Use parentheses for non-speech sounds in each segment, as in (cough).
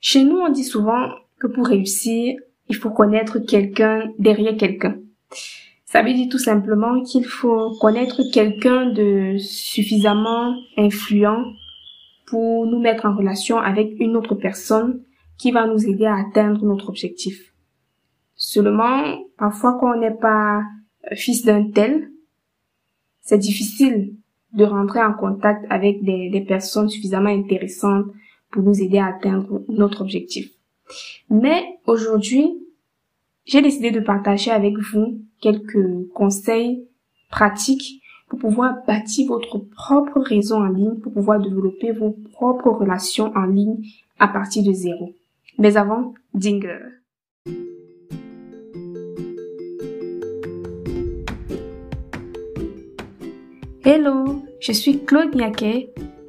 Chez nous, on dit souvent que pour réussir, il faut connaître quelqu'un derrière quelqu'un. Ça veut dire tout simplement qu'il faut connaître quelqu'un de suffisamment influent pour nous mettre en relation avec une autre personne qui va nous aider à atteindre notre objectif. Seulement, parfois quand on n'est pas fils d'un tel, c'est difficile de rentrer en contact avec des, des personnes suffisamment intéressantes pour nous aider à atteindre notre objectif. Mais aujourd'hui, j'ai décidé de partager avec vous quelques conseils pratiques pour pouvoir bâtir votre propre réseau en ligne, pour pouvoir développer vos propres relations en ligne à partir de zéro. Mais avant, Dinger. Hello, je suis Claude Niaquet,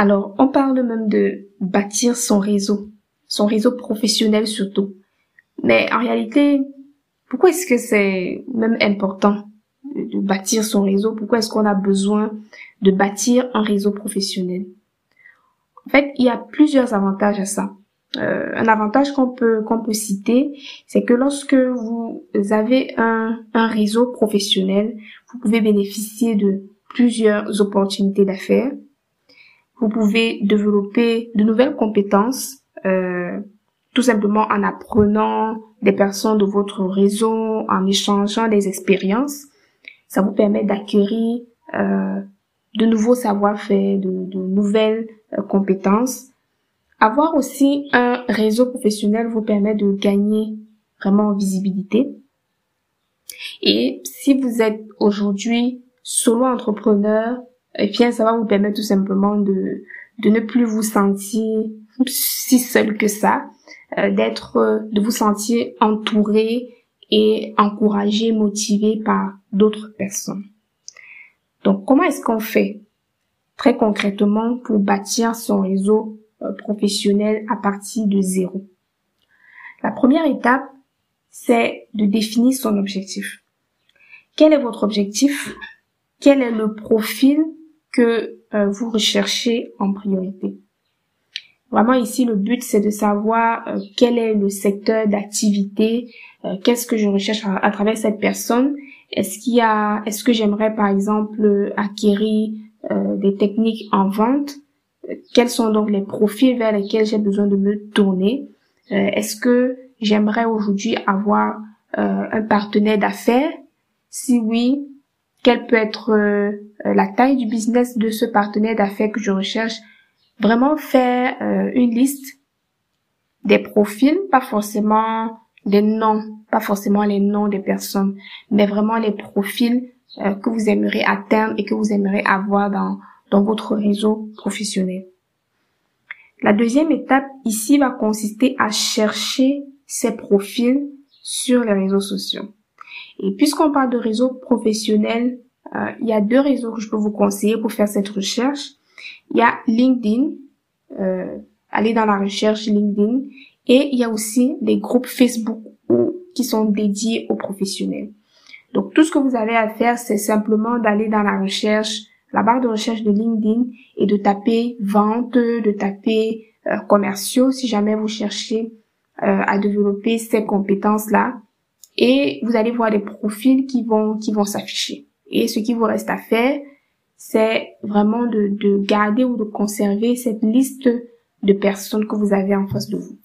Alors, on parle même de bâtir son réseau, son réseau professionnel surtout. Mais en réalité, pourquoi est-ce que c'est même important de bâtir son réseau? Pourquoi est-ce qu'on a besoin de bâtir un réseau professionnel? En fait, il y a plusieurs avantages à ça. Euh, un avantage qu'on peut qu'on peut citer, c'est que lorsque vous avez un, un réseau professionnel, vous pouvez bénéficier de plusieurs opportunités d'affaires. Vous pouvez développer de nouvelles compétences euh, tout simplement en apprenant des personnes de votre réseau, en échangeant des expériences. Ça vous permet d'acquérir euh, de nouveaux savoir-faire, de, de, nouvelles euh, compétences. Avoir aussi un réseau professionnel vous permet de gagner vraiment en visibilité. Et si vous êtes aujourd'hui solo entrepreneur, eh bien, ça va vous permettre tout simplement de, de ne plus vous sentir si seul que ça, euh, d'être, euh, de vous sentir entouré et encouragé, motivé par d'autres personnes. Donc, comment est-ce qu'on fait très concrètement pour bâtir son réseau euh, professionnel à partir de zéro? La première étape, c'est de définir son objectif. Quel est votre objectif? Quel est le profil que vous recherchez en priorité. Vraiment ici, le but, c'est de savoir euh, quel est le secteur d'activité, euh, qu'est-ce que je recherche à, travers cette personne. Est-ce qu'il y a, est-ce que j'aimerais par exemple acquérir euh, des techniques en vente? Quels sont donc les profils vers lesquels j'ai besoin de me tourner? Est-ce que j'aimerais aujourd'hui avoir un partenaire d'affaires? Si oui, quelle peut être la taille du business de ce partenaire d'affaires que je recherche vraiment faire euh, une liste des profils, pas forcément des noms, pas forcément les noms des personnes, mais vraiment les profils euh, que vous aimeriez atteindre et que vous aimeriez avoir dans, dans votre réseau professionnel. La deuxième étape ici va consister à chercher ces profils sur les réseaux sociaux. Et puisqu'on parle de réseau professionnel, euh, il y a deux réseaux que je peux vous conseiller pour faire cette recherche. Il y a LinkedIn, euh, allez dans la recherche LinkedIn, et il y a aussi des groupes Facebook qui sont dédiés aux professionnels. Donc tout ce que vous avez à faire, c'est simplement d'aller dans la recherche, la barre de recherche de LinkedIn et de taper vente, de taper euh, commerciaux si jamais vous cherchez euh, à développer ces compétences-là. Et vous allez voir des profils qui vont qui vont s'afficher. Et ce qui vous reste à faire, c'est vraiment de, de garder ou de conserver cette liste de personnes que vous avez en face de vous.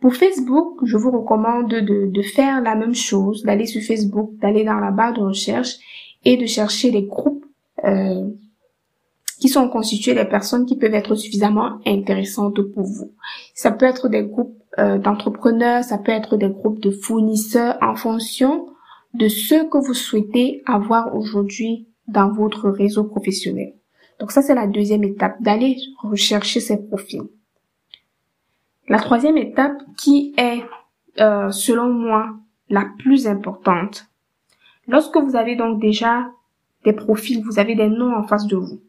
Pour Facebook, je vous recommande de, de faire la même chose, d'aller sur Facebook, d'aller dans la barre de recherche et de chercher les groupes euh, qui sont constitués des personnes qui peuvent être suffisamment intéressantes pour vous. Ça peut être des groupes euh, d'entrepreneurs, ça peut être des groupes de fournisseurs en fonction de ce que vous souhaitez avoir aujourd'hui dans votre réseau professionnel. Donc ça, c'est la deuxième étape, d'aller rechercher ces profils. La troisième étape qui est, euh, selon moi, la plus importante. Lorsque vous avez donc déjà des profils, vous avez des noms en face de vous.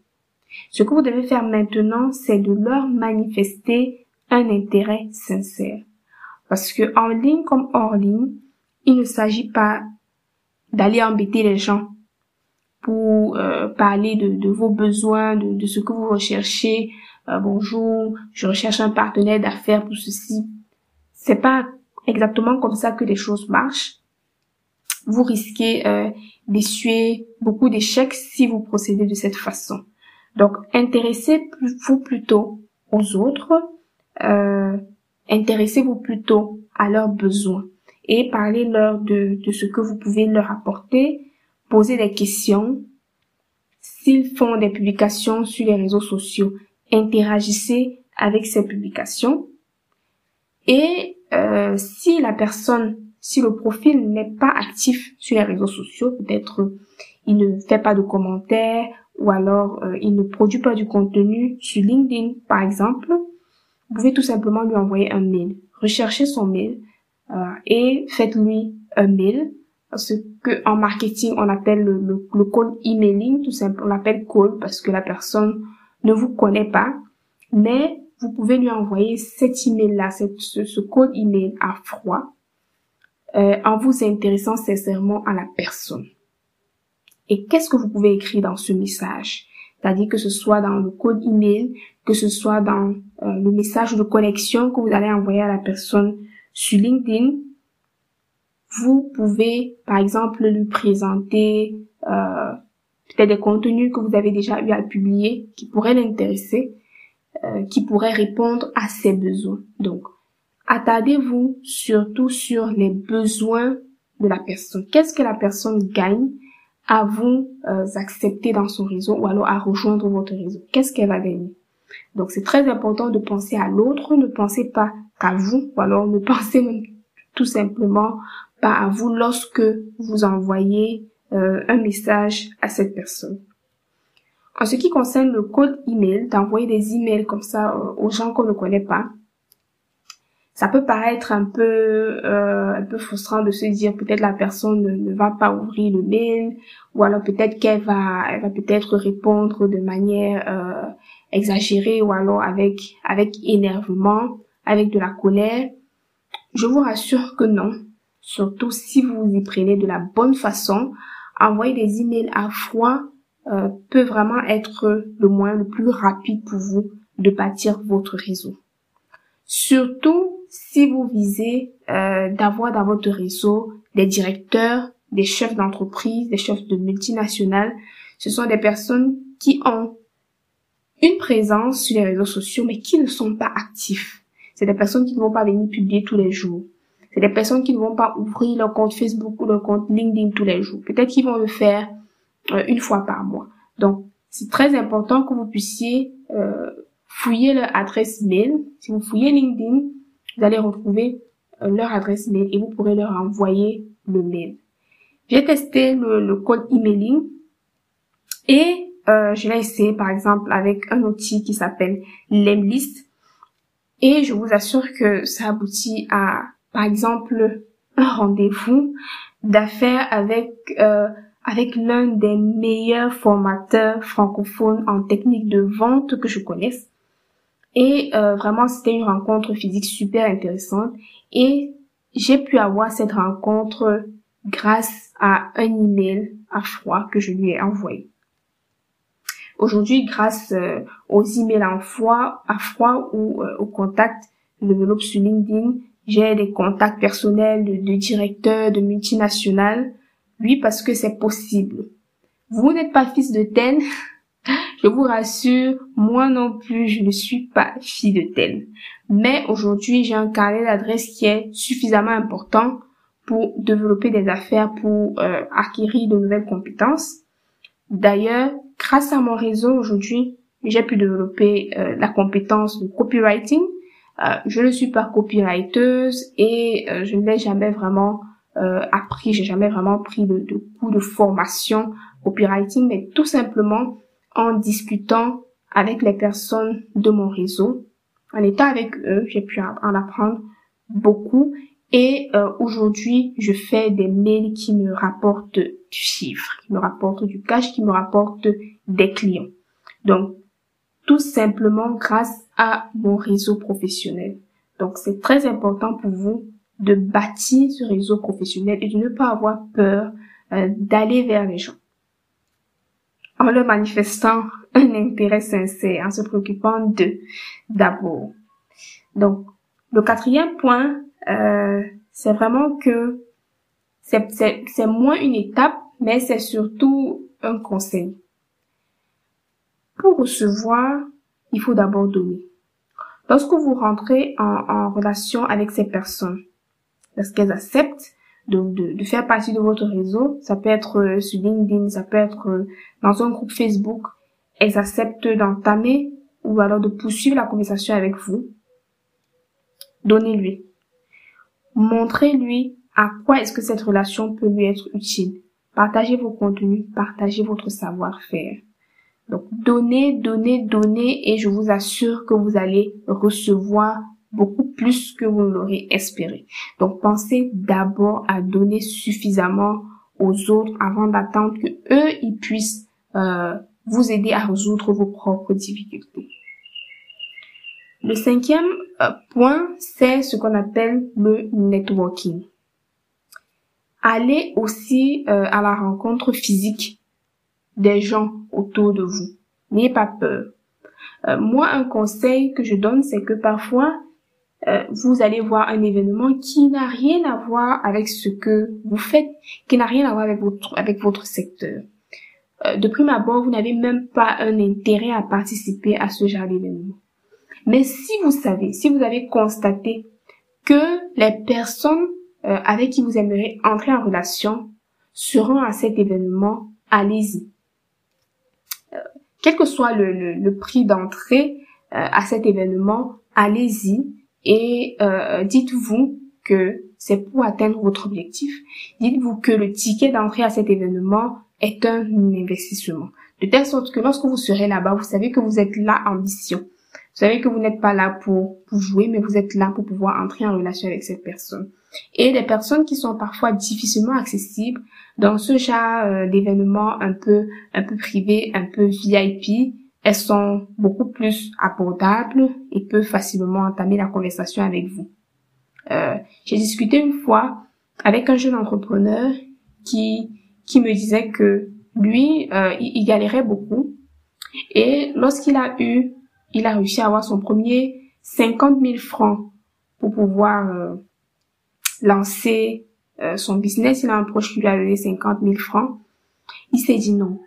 Ce que vous devez faire maintenant, c'est de leur manifester un intérêt sincère. Parce que en ligne comme hors ligne, il ne s'agit pas d'aller embêter les gens pour euh, parler de, vos besoins, de, ce que vous recherchez. Euh, bonjour, je recherche un partenaire d'affaires pour ceci. C'est pas exactement comme ça que les choses marchent. Vous risquez euh, d'essuyer beaucoup d'échecs si vous procédez de cette façon. Donc, intéressez-vous plutôt aux autres, euh, intéressez-vous plutôt à leurs besoins et parlez-leur de, de ce que vous pouvez leur apporter, posez des questions. S'ils font des publications sur les réseaux sociaux, interagissez avec ces publications. Et euh, si la personne, si le profil n'est pas actif sur les réseaux sociaux, peut-être il ne fait pas de commentaires ou alors euh, il ne produit pas du contenu sur LinkedIn, par exemple, vous pouvez tout simplement lui envoyer un mail. Recherchez son mail euh, et faites-lui un mail. Ce que en marketing on appelle le, le, call emailing, tout simplement, on l'appelle call parce que la personne ne vous connaît pas, mais vous pouvez lui envoyer cet email-là, ce, ce code email à froid, euh, en vous intéressant sincèrement à la personne. Et qu'est-ce que vous pouvez écrire dans ce message? C'est-à-dire que ce soit dans le code email, que ce soit dans euh, le message de connexion que vous allez envoyer à la personne sur LinkedIn, vous pouvez, par exemple, lui présenter euh, peut-être des contenus que vous avez déjà eu à publier qui pourraient l'intéresser, euh, qui pourraient répondre à ses besoins. Donc, attardez-vous surtout sur les besoins de la personne. Qu'est-ce que la personne gagne à vous euh, accepter dans son réseau ou alors à rejoindre votre réseau? Qu'est-ce qu'elle va gagner? Donc c'est très important de penser à l'autre, ne pensez pas qu'à vous ou alors ne (laughs) pensez tout simplement pas à vous lorsque vous envoyez euh, un message à cette personne. En ce qui concerne le code email, d'envoyer des emails comme ça euh, aux gens qu'on ne connaît pas, ça peut paraître un peu euh, un peu frustrant de se dire peut-être la personne ne, va pas ouvrir le mail ou alors peut-être qu'elle va elle va peut-être répondre de manière euh, exagérée ou alors avec avec énervement avec de la colère. Je vous rassure que non. Surtout si vous y prenez de la bonne façon. Envoyer des emails à froid euh, peut vraiment être le moyen le plus rapide pour vous de bâtir votre réseau. Surtout si vous visez euh, d'avoir dans votre réseau des directeurs, des chefs d'entreprise, des chefs de multinationales, ce sont des personnes qui ont une présence sur les réseaux sociaux mais qui ne sont pas actifs. C'est des personnes qui ne vont pas venir publier tous les jours. C'est des personnes qui ne vont pas ouvrir leur compte Facebook ou leur compte LinkedIn tous les jours. Peut-être qu'ils vont le faire euh, une fois par mois. Donc, c'est très important que vous puissiez euh, fouiller leur adresse mail. Si vous fouillez LinkedIn, vous allez retrouver euh, leur adresse mail et vous pourrez leur envoyer le mail. J'ai testé le, code emailing et euh, je l'ai essayé par exemple avec un outil qui s'appelle Lemlist et je vous assure que ça aboutit à par exemple un rendez-vous d'affaires avec euh, avec l'un des meilleurs formateurs francophones en technique de vente que je connaisse. Et euh, vraiment, c'était une rencontre physique super intéressante. Et j'ai pu avoir cette rencontre grâce à un email à froid que je lui ai envoyé. Aujourd'hui, grâce euh, aux emails à froid, à froid ou euh, aux contacts sur LinkedIn, j'ai des contacts personnels de, de directeurs, de multinationales. Oui, parce que c'est possible. Vous n'êtes pas fils de tel, (laughs) je vous rassure, moi non plus, je ne suis pas fille de tel. Mais aujourd'hui, j'ai un carnet d'adresses qui est suffisamment important pour développer des affaires, pour euh, acquérir de nouvelles compétences. D'ailleurs, grâce à mon réseau aujourd'hui, j'ai pu développer euh, la compétence de copywriting. Euh, je ne suis pas copywriteuse et je ne l'ai jamais vraiment appris, j'ai jamais vraiment pris de, de cours de formation copywriting, mais tout simplement en discutant avec les personnes de mon réseau En étant avec eux, j'ai pu en apprendre beaucoup et euh, aujourd'hui, je fais des mails qui me rapportent du chiffre, qui me rapportent du cash, qui me rapportent des clients. Donc, tout simplement grâce à mon réseau professionnel. Donc, c'est très important pour vous de bâtir ce réseau professionnel et de ne pas avoir peur euh, d'aller vers les gens. En leur manifestant un intérêt sincère, en se préoccupant d'eux d'abord. Donc, le quatrième point, euh, c'est vraiment que c'est moins une étape, mais c'est surtout un conseil. Pour recevoir, il faut d'abord donner. Lorsque vous rentrez en, en relation avec ces personnes, est-ce qu'elles acceptent de, de, de, faire partie de votre réseau, ça peut être euh, sur LinkedIn, ça peut être euh, dans un groupe Facebook, elles acceptent d'entamer ou alors de poursuivre la conversation avec vous, donnez-lui. Montrez-lui à quoi est-ce que cette relation peut lui être utile. Partagez vos contenus, partagez votre savoir-faire. Donc, donnez, donnez, donnez et je vous assure que vous allez recevoir beaucoup plus que vous l'aurez espéré. Donc, pensez d'abord à donner suffisamment aux autres avant d'attendre que eux, ils puissent euh, vous aider à résoudre vos propres difficultés. Le cinquième euh, point, c'est ce qu'on appelle le networking. Allez aussi euh, à la rencontre physique des gens autour de vous. N'ayez pas peur. Euh, moi, un conseil que je donne, c'est que parfois, vous allez voir un événement qui n'a rien à voir avec ce que vous faites, qui n'a rien à voir avec votre, avec votre secteur. de prime abord, vous n'avez même pas un intérêt à participer à ce genre d'événement. Mais si vous savez, si vous avez constaté que les personnes euh, avec qui vous aimeriez entrer en relation seront à cet événement, allez-y. Euh, quel que soit le, le, prix d'entrée euh, à cet événement, allez-y et dites-vous que c'est pour atteindre votre objectif. Dites-vous que le ticket d'entrée à cet événement est un investissement. De telle sorte que lorsque vous serez là-bas, vous savez que vous êtes là en mission. Vous savez que vous n'êtes pas là pour, pour jouer, mais vous êtes là pour pouvoir entrer en relation avec cette personne. Et les personnes qui sont parfois difficilement accessibles dans ce genre euh, d'événements un peu, un peu privés, un peu VIP, elles sont beaucoup plus abordables et peuvent facilement entamer la conversation avec vous. Euh, J'ai discuté une fois avec un jeune entrepreneur qui, qui me disait que lui, euh, il, galérait beaucoup. Et lorsqu'il a eu il a réussi à avoir son premier 50 000 francs pour pouvoir euh, lancer euh, son business. Il a un proche qui lui a donné 50 000 francs. Il s'est dit non.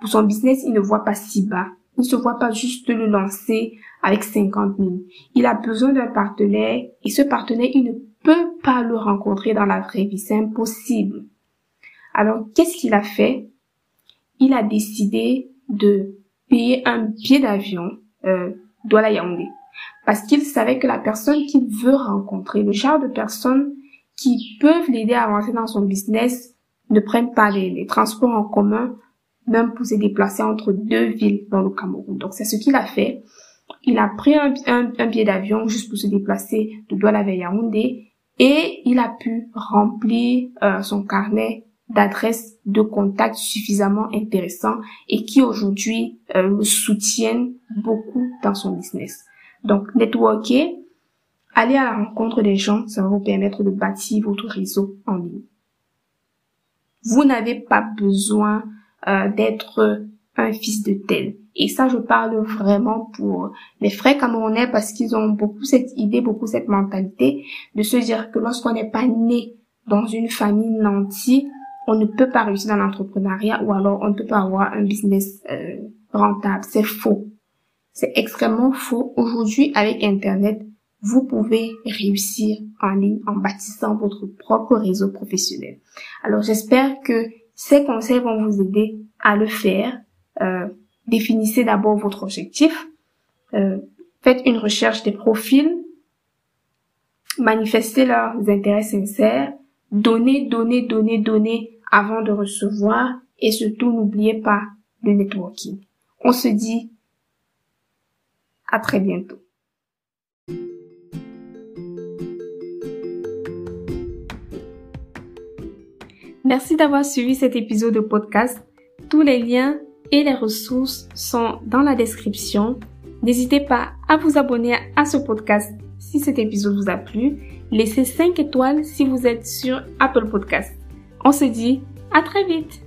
Pour son business, il ne voit pas si bas. Il ne se voit pas juste le lancer avec 50 000. Il a besoin d'un partenaire et ce partenaire, il ne peut pas le rencontrer dans la vraie vie. C'est impossible. Alors, qu'est-ce qu'il a fait? Il a décidé de payer un billet d'avion euh, Douala Yaoundé. Parce qu'il savait que la personne qu'il veut rencontrer, le genre de personnes qui peuvent l'aider à avancer dans son business, ne prennent pas les, transports en commun, même pour se déplacer entre deux villes dans le Cameroun. Donc c'est ce qu'il a fait. Il a pris un, un, billet d'avion juste pour se déplacer de Douala vers Yaoundé et il a pu remplir euh, son carnet d'adresses de contacts suffisamment intéressants et qui aujourd'hui euh, soutiennent beaucoup dans son business. Donc, networker, aller à la rencontre des gens, ça va vous permettre de bâtir votre réseau en ligne. Vous n'avez pas besoin euh, d'être un fils de tel. Et ça, je parle vraiment pour les frères camerounais parce qu'ils ont beaucoup cette idée, beaucoup cette mentalité de se dire que lorsqu'on n'est pas né dans une famille nantie, on ne peut pas réussir dans l'entrepreneuriat ou alors on ne peut pas avoir un business euh, rentable. C'est faux. C'est extrêmement faux. Aujourd'hui, avec Internet, vous pouvez réussir en ligne en bâtissant votre propre réseau professionnel. Alors, j'espère que ces conseils vont vous aider à le faire. Euh, définissez d'abord votre objectif. Euh, faites une recherche des profils. Manifestez leurs intérêts sincères. Donnez, donnez, donnez, donnez avant de recevoir et surtout n'oubliez pas le networking. On se dit à très bientôt. Merci d'avoir suivi cet épisode de podcast. Tous les liens et les ressources sont dans la description. N'hésitez pas à vous abonner à ce podcast si cet épisode vous a plu. Laissez 5 étoiles si vous êtes sur Apple Podcast. On se dit à très vite